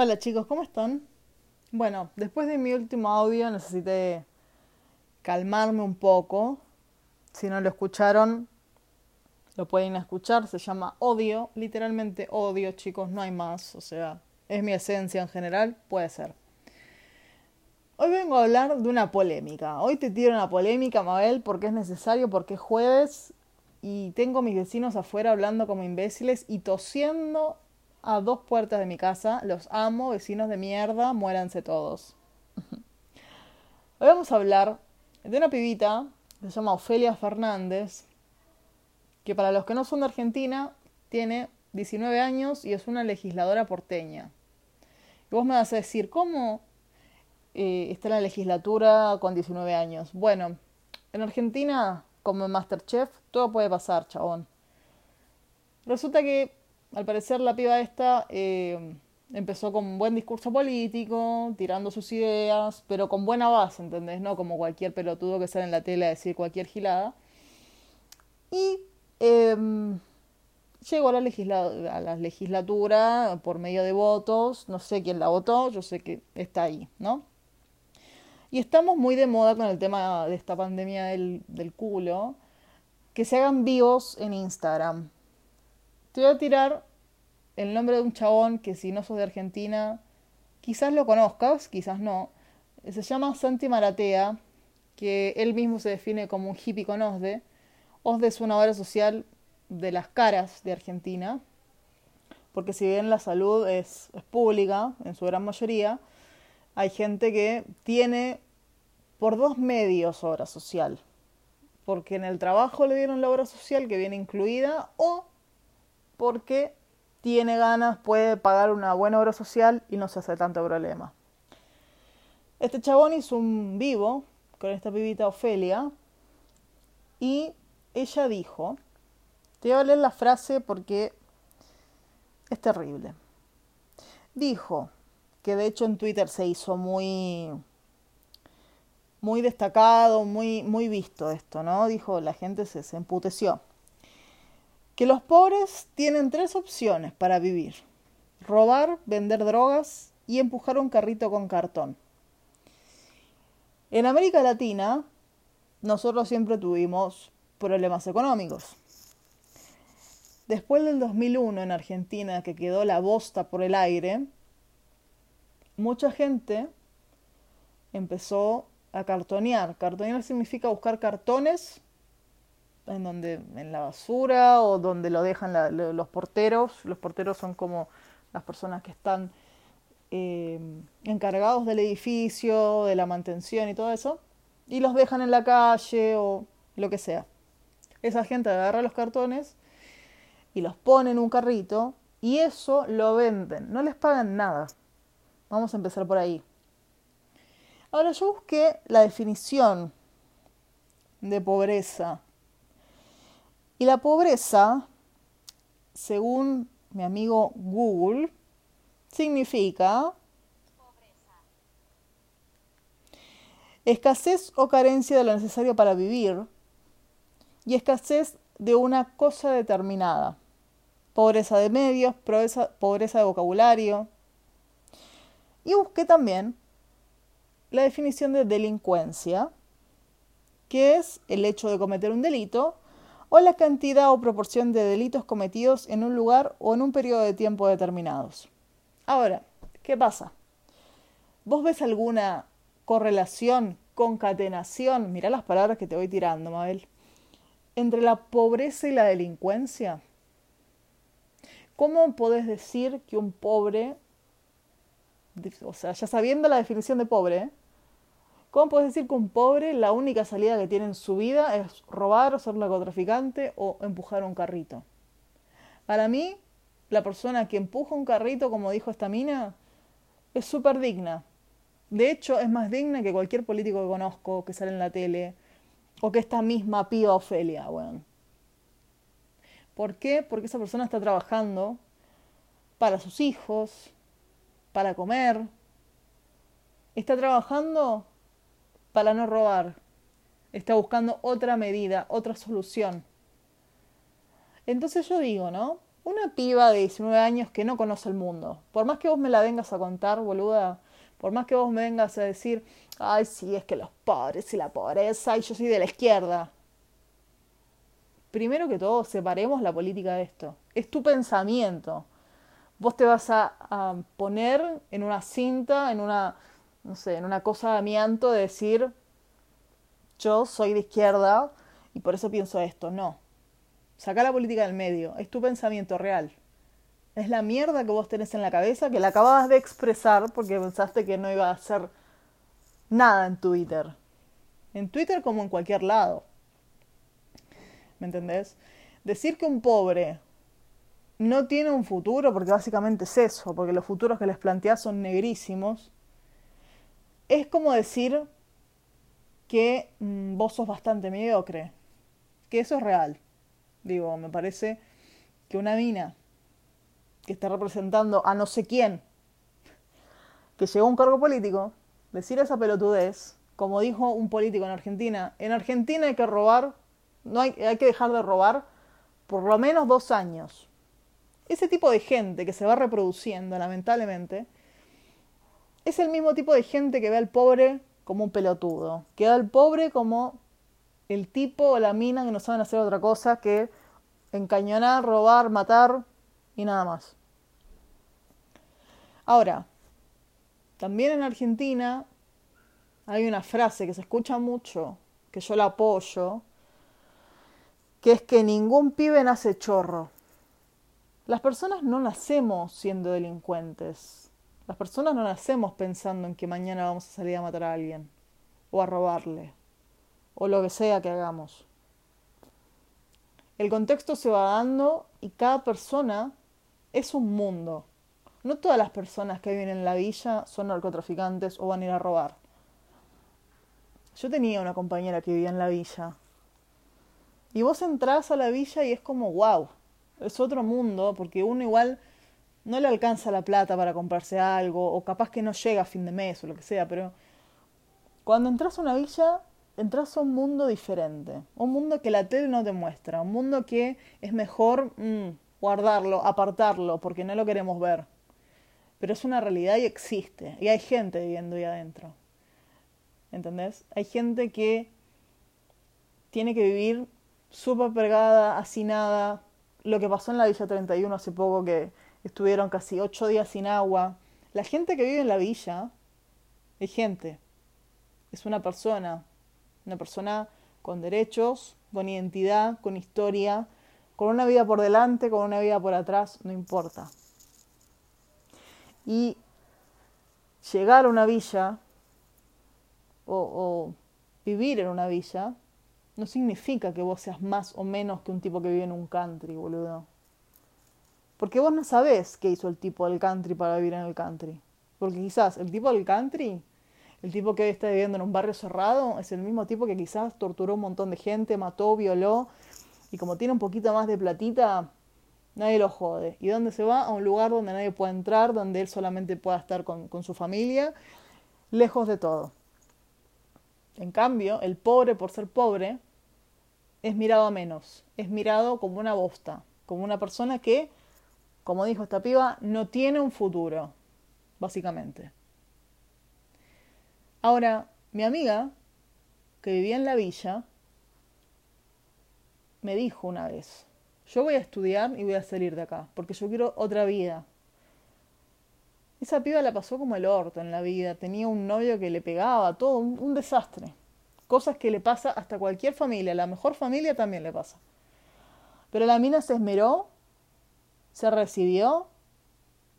Hola chicos, ¿cómo están? Bueno, después de mi último audio necesité calmarme un poco. Si no lo escucharon, lo pueden escuchar. Se llama odio, literalmente odio chicos, no hay más. O sea, es mi esencia en general, puede ser. Hoy vengo a hablar de una polémica. Hoy te tiro una polémica, Mabel, porque es necesario, porque es jueves y tengo a mis vecinos afuera hablando como imbéciles y tosiendo a dos puertas de mi casa. Los amo, vecinos de mierda, muéranse todos. Hoy vamos a hablar de una pibita que se llama Ofelia Fernández, que para los que no son de Argentina, tiene 19 años y es una legisladora porteña. Y vos me vas a decir, ¿cómo eh, está la legislatura con 19 años? Bueno, en Argentina, como en Masterchef, todo puede pasar, chabón. Resulta que al parecer la piba esta eh, empezó con un buen discurso político, tirando sus ideas, pero con buena base, ¿entendés? No como cualquier pelotudo que sale en la tele a decir cualquier gilada. Y em, llegó a la, a la legislatura por medio de votos, no sé quién la votó, yo sé que está ahí, ¿no? Y estamos muy de moda con el tema de esta pandemia del, del culo, que se hagan vivos en Instagram. Te voy a tirar el nombre de un chabón que si no sos de Argentina, quizás lo conozcas, quizás no. Se llama Santi Maratea, que él mismo se define como un hippie con OSDE. OSDE es una obra social de las caras de Argentina, porque si bien la salud es, es pública en su gran mayoría, hay gente que tiene por dos medios obra social, porque en el trabajo le dieron la obra social que viene incluida o porque tiene ganas, puede pagar una buena obra social y no se hace tanto problema. Este chabón hizo un vivo con esta pibita Ofelia y ella dijo, te voy a leer la frase porque es terrible. Dijo, que de hecho en Twitter se hizo muy muy destacado, muy muy visto esto, ¿no? Dijo, la gente se, se emputeció que los pobres tienen tres opciones para vivir. Robar, vender drogas y empujar un carrito con cartón. En América Latina, nosotros siempre tuvimos problemas económicos. Después del 2001 en Argentina, que quedó la bosta por el aire, mucha gente empezó a cartonear. Cartonear significa buscar cartones en donde en la basura o donde lo dejan los porteros. Los porteros son como las personas que están eh, encargados del edificio, de la mantención y todo eso, y los dejan en la calle o lo que sea. Esa gente agarra los cartones y los pone en un carrito y eso lo venden, no les pagan nada. Vamos a empezar por ahí. Ahora yo busqué la definición de pobreza y la pobreza, según mi amigo Google, significa escasez o carencia de lo necesario para vivir y escasez de una cosa determinada. Pobreza de medios, pobreza, pobreza de vocabulario. Y busqué también la definición de delincuencia, que es el hecho de cometer un delito o la cantidad o proporción de delitos cometidos en un lugar o en un periodo de tiempo determinados. Ahora, ¿qué pasa? ¿Vos ves alguna correlación, concatenación, mira las palabras que te voy tirando, Mabel, entre la pobreza y la delincuencia? ¿Cómo podés decir que un pobre, o sea, ya sabiendo la definición de pobre, ¿eh? ¿Cómo puedes decir que un pobre la única salida que tiene en su vida es robar, ser narcotraficante o empujar un carrito? Para mí, la persona que empuja un carrito, como dijo esta mina, es súper digna. De hecho, es más digna que cualquier político que conozco, que sale en la tele, o que esta misma piba Ofelia, bueno. ¿Por qué? Porque esa persona está trabajando para sus hijos, para comer. Está trabajando para no robar. Está buscando otra medida, otra solución. Entonces yo digo, ¿no? una piba de 19 años que no conoce el mundo. Por más que vos me la vengas a contar, boluda, por más que vos me vengas a decir, ay, sí, es que los pobres y la pobreza, y yo soy de la izquierda. Primero que todo, separemos la política de esto. Es tu pensamiento. Vos te vas a, a poner en una cinta, en una, no sé, en una cosa de amianto de decir, yo soy de izquierda y por eso pienso esto. No. Saca la política del medio. Es tu pensamiento real. Es la mierda que vos tenés en la cabeza que la acababas de expresar porque pensaste que no iba a hacer nada en Twitter. En Twitter como en cualquier lado. ¿Me entendés? Decir que un pobre no tiene un futuro, porque básicamente es eso, porque los futuros que les planteas son negrísimos, es como decir que mm, vos sos bastante mediocre, que eso es real. Digo, me parece que una mina que está representando a no sé quién, que llegó a un cargo político, decir esa pelotudez, como dijo un político en Argentina, en Argentina hay que robar, no hay, hay que dejar de robar por lo menos dos años. Ese tipo de gente que se va reproduciendo, lamentablemente, es el mismo tipo de gente que ve al pobre como un pelotudo, que ve al pobre como el tipo o la mina que no saben hacer otra cosa que encañonar, robar, matar y nada más. Ahora, también en Argentina hay una frase que se escucha mucho, que yo la apoyo, que es que ningún pibe nace chorro. Las personas no nacemos siendo delincuentes. Las personas no nacemos pensando en que mañana vamos a salir a matar a alguien o a robarle o lo que sea que hagamos. El contexto se va dando y cada persona es un mundo. No todas las personas que viven en la villa son narcotraficantes o van a ir a robar. Yo tenía una compañera que vivía en la villa. Y vos entrás a la villa y es como, wow, es otro mundo, porque uno igual no le alcanza la plata para comprarse algo, o capaz que no llega a fin de mes o lo que sea, pero cuando entras a una villa entras a un mundo diferente, un mundo que la tele no te muestra, un mundo que es mejor mm, guardarlo, apartarlo, porque no lo queremos ver. Pero es una realidad y existe, y hay gente viviendo ahí adentro. ¿Entendés? Hay gente que tiene que vivir súper pegada, hacinada. Lo que pasó en la Villa 31 hace poco, que estuvieron casi ocho días sin agua. La gente que vive en la villa es gente, es una persona, una persona con derechos, con identidad, con historia, con una vida por delante, con una vida por atrás, no importa. Y llegar a una villa o, vivir en una villa no significa que vos seas más o menos que un tipo que vive en un country, boludo. Porque vos no sabés qué hizo el tipo del country para vivir en el country. Porque quizás el tipo del country el tipo que está viviendo en un barrio cerrado es el mismo tipo que quizás torturó un montón de gente, mató, violó, y como tiene un poquito más de platita, nadie lo jode. ¿Y dónde se va? A un lugar donde nadie puede entrar, donde él solamente pueda estar con, con su familia, lejos de todo. En cambio, el pobre, por ser pobre, es mirado a menos, es mirado como una bosta, como una persona que, como dijo esta piba, no tiene un futuro, básicamente. Ahora, mi amiga, que vivía en la villa, me dijo una vez, yo voy a estudiar y voy a salir de acá, porque yo quiero otra vida. Esa piba la pasó como el orto en la vida, tenía un novio que le pegaba, todo, un, desastre. Cosas que le pasa hasta cualquier familia, la mejor familia también le pasa. Pero la mina se esmeró, se recibió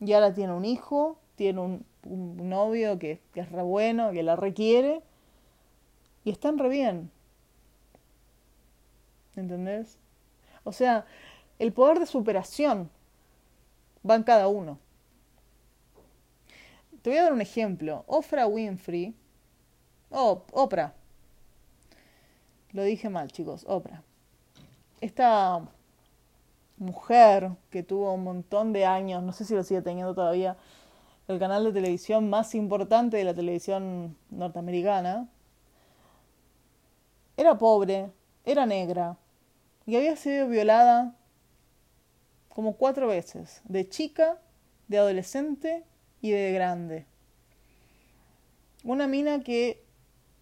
y ahora tiene un hijo, tiene un, novio que, que, es re bueno, que la requiere, y están re bien. ¿Entendés? O sea, el poder de superación va en cada uno. Te voy a dar un ejemplo. Oprah Winfrey. Oh, Oprah. Lo dije mal, chicos. Oprah. Esta mujer que tuvo un montón de años, no sé si lo sigue teniendo todavía, el canal de televisión más importante de la televisión norteamericana, era pobre, era negra y había sido violada como cuatro veces, de chica, de adolescente y de grande. Una mina que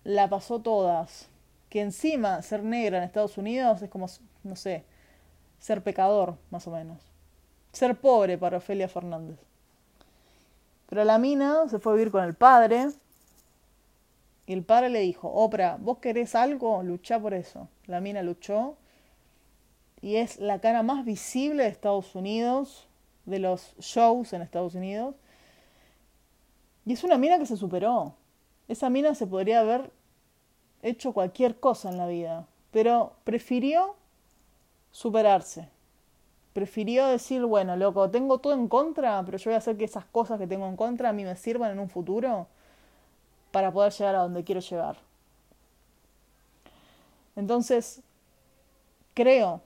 la pasó todas, que encima ser negra en Estados Unidos es como, no sé, ser pecador, más o menos. Ser pobre para Ofelia Fernández. Pero la mina se fue a vivir con el padre. Y el padre le dijo, Oprah, ¿vos querés algo? Luchá por eso. La mina luchó. Y es la cara más visible de Estados Unidos, de los shows en Estados Unidos. Y es una mina que se superó. Esa mina se podría haber hecho cualquier cosa en la vida. Pero prefirió superarse prefirió decir, bueno, loco, tengo todo en contra, pero yo voy a hacer que esas cosas que tengo en contra a mí me sirvan en un futuro para poder llegar a donde quiero llegar. Entonces, creo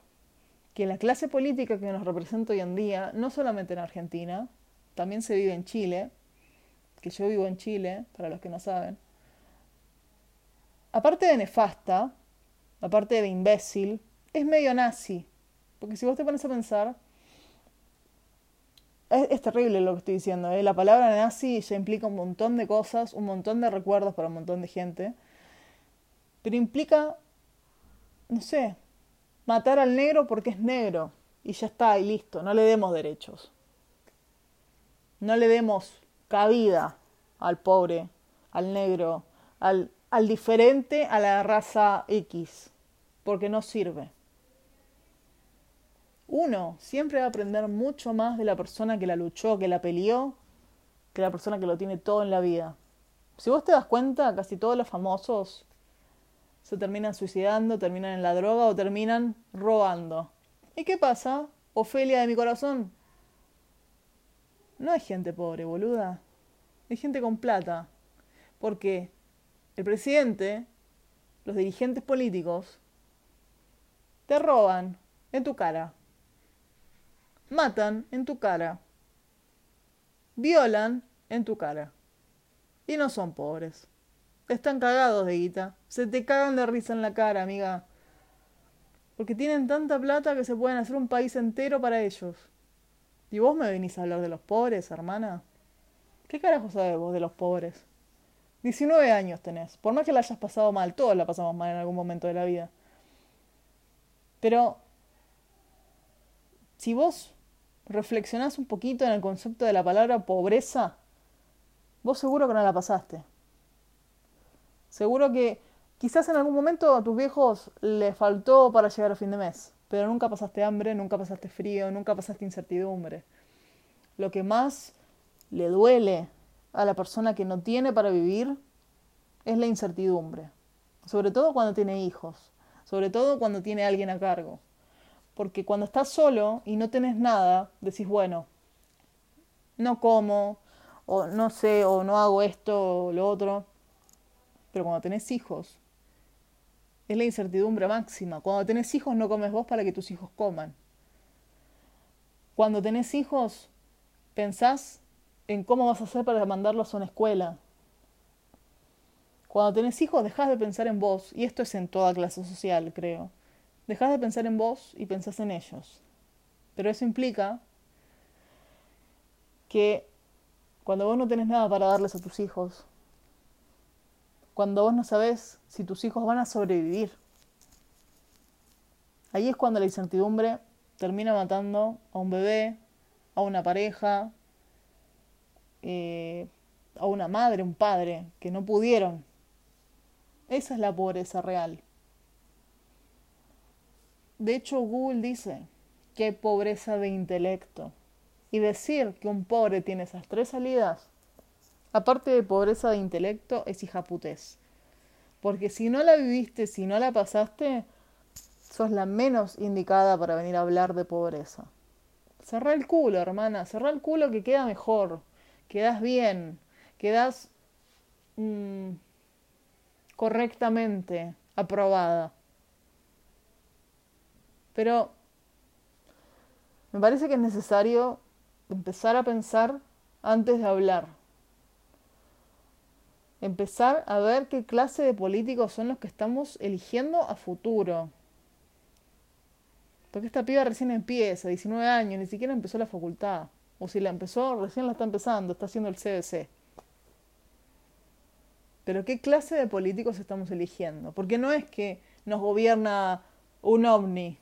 que la clase política que nos representa hoy en día, no solamente en Argentina, también se vive en Chile, que yo vivo en Chile, para los que no saben, aparte de nefasta, aparte de imbécil, es medio nazi. Porque si vos te pones a pensar, es, terrible lo que estoy diciendo. ¿eh? La palabra nazi ya implica un montón de cosas, un montón de recuerdos para un montón de gente. Pero implica, no sé, matar al negro porque es negro. Y ya está, y listo. No le demos derechos. No le demos cabida al pobre, al negro, al, al diferente, a la raza X. Porque no sirve uno siempre va a aprender mucho más de la persona que la luchó, que la peleó, que la persona que lo tiene todo en la vida. Si vos te das cuenta, casi todos los famosos se terminan suicidando, terminan en la droga o terminan robando. ¿Y qué pasa? Ofelia de mi corazón. No hay gente pobre, boluda. Hay gente con plata. Porque el presidente, los dirigentes políticos, te roban en tu cara matan en tu cara, violan en tu cara. Y no son pobres. Están cagados de guita. Se te cagan de risa en la cara, amiga. Porque tienen tanta plata que se pueden hacer un país entero para ellos. ¿Y vos me venís a hablar de los pobres, hermana? ¿Qué carajo sabes vos de los pobres? 19 años tenés. Por más que la hayas pasado mal, todos la pasamos mal en algún momento de la vida. Pero si vos reflexionás un poquito en el concepto de la palabra pobreza, vos seguro que no la pasaste. Seguro que quizás en algún momento a tus viejos les faltó para llegar a fin de mes, pero nunca pasaste hambre, nunca pasaste frío, nunca pasaste incertidumbre. Lo que más le duele a la persona que no tiene para vivir es la incertidumbre, sobre todo cuando tiene hijos, sobre todo cuando tiene alguien a cargo. Porque cuando estás solo y no tenés nada, decís, bueno, no como, o no sé, o no hago esto o lo otro. Pero cuando tenés hijos, es la incertidumbre máxima. Cuando tenés hijos no comes vos para que tus hijos coman. Cuando tenés hijos, pensás en cómo vas a hacer para mandarlos a una escuela. Cuando tenés hijos, dejás de pensar en vos, y esto es en toda clase social, creo. Dejas de pensar en vos y pensás en ellos. Pero eso implica que cuando vos no tenés nada para darles a tus hijos, cuando vos no sabés si tus hijos van a sobrevivir, ahí es cuando la incertidumbre termina matando a un bebé, a una pareja, eh, a una madre, un padre, que no pudieron. Esa es la pobreza real. De hecho, Google dice que pobreza de intelecto. Y decir que un pobre tiene esas tres salidas, aparte de pobreza de intelecto, es hijaputez. Porque si no la viviste, si no la pasaste, sos la menos indicada para venir a hablar de pobreza. Cerrá el culo, hermana, cerrá el culo que queda mejor, quedas bien, quedas mm, correctamente aprobada. Pero me parece que es necesario empezar a pensar antes de hablar. Empezar a ver qué clase de políticos son los que estamos eligiendo a futuro. Porque esta piba recién empieza, 19 años, ni siquiera empezó la facultad. O si la empezó, recién la está empezando, está haciendo el CBC. Pero ¿qué clase de políticos estamos eligiendo? Porque no es que nos gobierna un ovni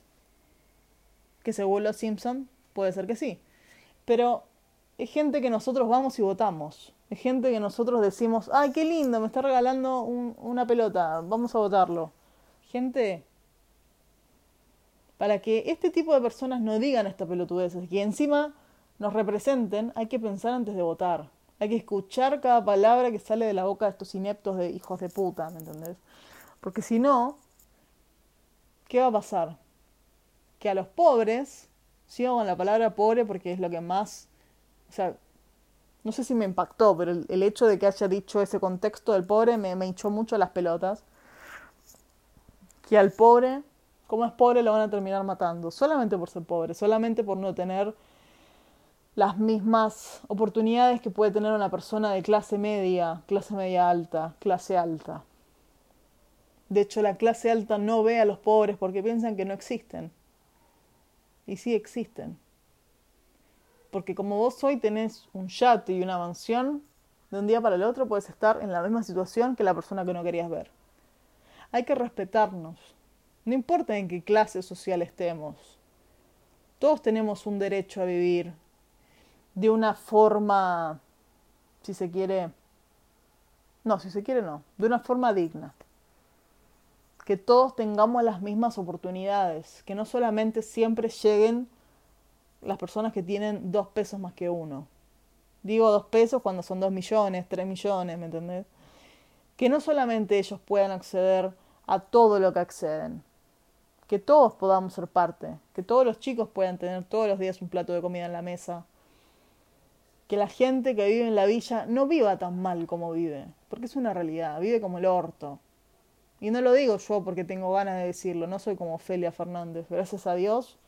que se vuelva Simpson, puede ser que sí. Pero es gente que nosotros vamos y votamos. Es gente que nosotros decimos, ay, qué lindo, me está regalando una pelota, vamos a votarlo. Gente, para que este tipo de personas no digan esta pelotudeces y encima nos representen, hay que pensar antes de votar. Hay que escuchar cada palabra que sale de la boca de estos ineptos de hijos de puta, ¿me entendés? Porque si no, ¿qué va a pasar? Que a los pobres, sigo con la palabra pobre porque es lo que más, o sea, no sé si me impactó, pero el, hecho de que haya dicho ese contexto del pobre me, me hinchó mucho las pelotas. Que al pobre, como es pobre, lo van a terminar matando, solamente por ser pobre, solamente por no tener las mismas oportunidades que puede tener una persona de clase media, clase media alta, clase alta. De hecho, la clase alta no ve a los pobres porque piensan que no existen. Y sí existen. Porque como vos hoy tenés un yate y una mansión, de un día para el otro puedes estar en la misma situación que la persona que no querías ver. Hay que respetarnos. No importa en qué clase social estemos. Todos tenemos un derecho a vivir de una forma, si se quiere, no, si se quiere no, de una forma digna. Que todos tengamos las mismas oportunidades, que no solamente siempre lleguen las personas que tienen dos pesos más que uno. Digo dos pesos cuando son dos millones, tres millones, ¿me entendés? Que no solamente ellos puedan acceder a todo lo que acceden, que todos podamos ser parte, que todos los chicos puedan tener todos los días un plato de comida en la mesa, que la gente que vive en la villa no viva tan mal como vive, porque es una realidad, vive como el orto. Y no lo digo yo porque tengo ganas de decirlo, no soy como Ofelia Fernández, gracias a Dios,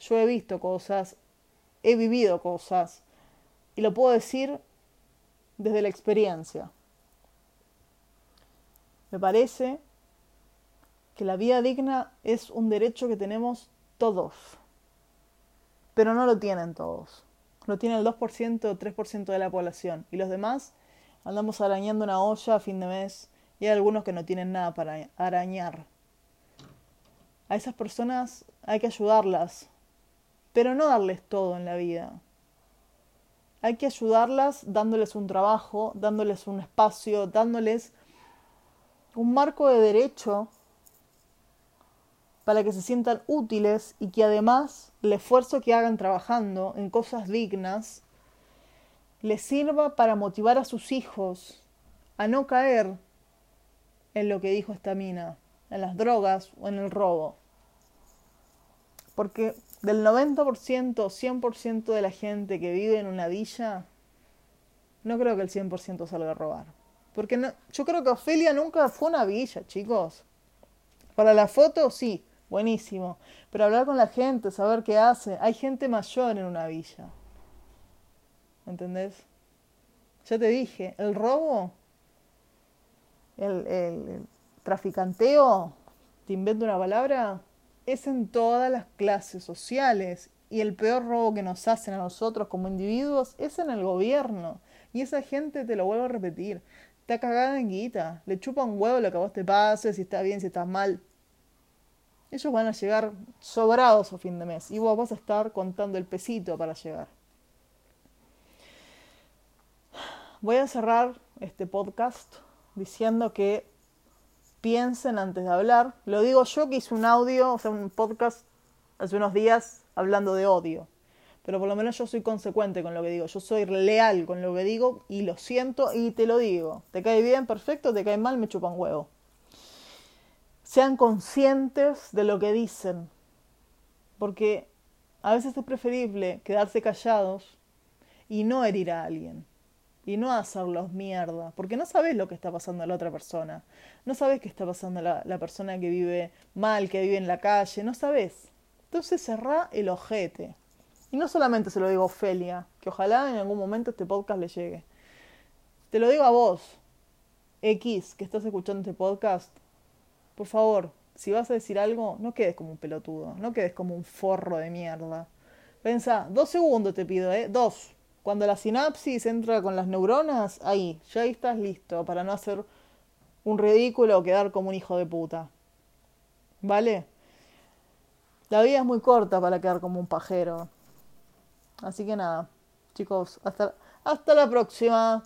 yo he visto cosas, he vivido cosas, y lo puedo decir desde la experiencia. Me parece que la vida digna es un derecho que tenemos todos, pero no lo tienen todos lo tiene el 2% o 3% de la población. Y los demás andamos arañando una olla a fin de mes y hay algunos que no tienen nada para arañar. A esas personas hay que ayudarlas, pero no darles todo en la vida. Hay que ayudarlas dándoles un trabajo, dándoles un espacio, dándoles un marco de derecho para que se sientan útiles y que además el esfuerzo que hagan trabajando en cosas dignas les sirva para motivar a sus hijos a no caer en lo que dijo esta mina, en las drogas o en el robo. Porque del 90% o 100% de la gente que vive en una villa, no creo que el 100% salga a robar. Porque no, yo creo que Ofelia nunca fue una villa, chicos. Para la foto, sí, buenísimo. Pero hablar con la gente, saber qué hace. Hay gente mayor en una villa. ¿Entendés? Ya te dije, el robo, el, traficanteo, te invento una palabra, es en todas las clases sociales. Y el peor robo que nos hacen a nosotros como individuos es en el gobierno. Y esa gente, te lo vuelvo a repetir, está cagada en guita. Le chupa un huevo lo que a vos te pase, si está bien, si estás mal ellos van a llegar sobrados a fin de mes y vos vas a estar contando el pesito para llegar. Voy a cerrar este podcast diciendo que piensen antes de hablar. Lo digo yo que hice un audio, o sea, un podcast hace unos días hablando de odio. Pero por lo menos yo soy consecuente con lo que digo. Yo soy leal con lo que digo y lo siento y te lo digo. ¿Te cae bien? Perfecto. ¿Te cae mal? Me chupan huevo sean conscientes de lo que dicen, porque a veces es preferible quedarse callados y no herir a alguien, y no hacerlos mierda, porque no sabes lo que está pasando a la otra persona, no sabes qué está pasando a la, la persona que vive mal, que vive en la calle, no sabes. Entonces cerrá el ojete. Y no solamente se lo digo a Ofelia, que ojalá en algún momento este podcast le llegue. Te lo digo a vos, X, que estás escuchando este podcast, por favor, si vas a decir algo, no quedes como un pelotudo, no quedes como un forro de mierda. Pensa, dos segundos te pido, ¿eh? Dos. Cuando la sinapsis entra con las neuronas, ahí, ya ahí estás listo para no hacer un ridículo o quedar como un hijo de puta. ¿Vale? La vida es muy corta para quedar como un pajero. Así que nada, chicos, hasta, hasta la próxima.